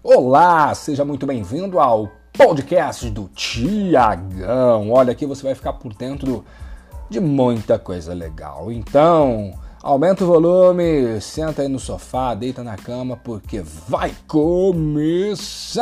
Olá, seja muito bem-vindo ao podcast do Tiagão. Olha, aqui você vai ficar por dentro de muita coisa legal. Então, aumenta o volume, senta aí no sofá, deita na cama, porque vai começar!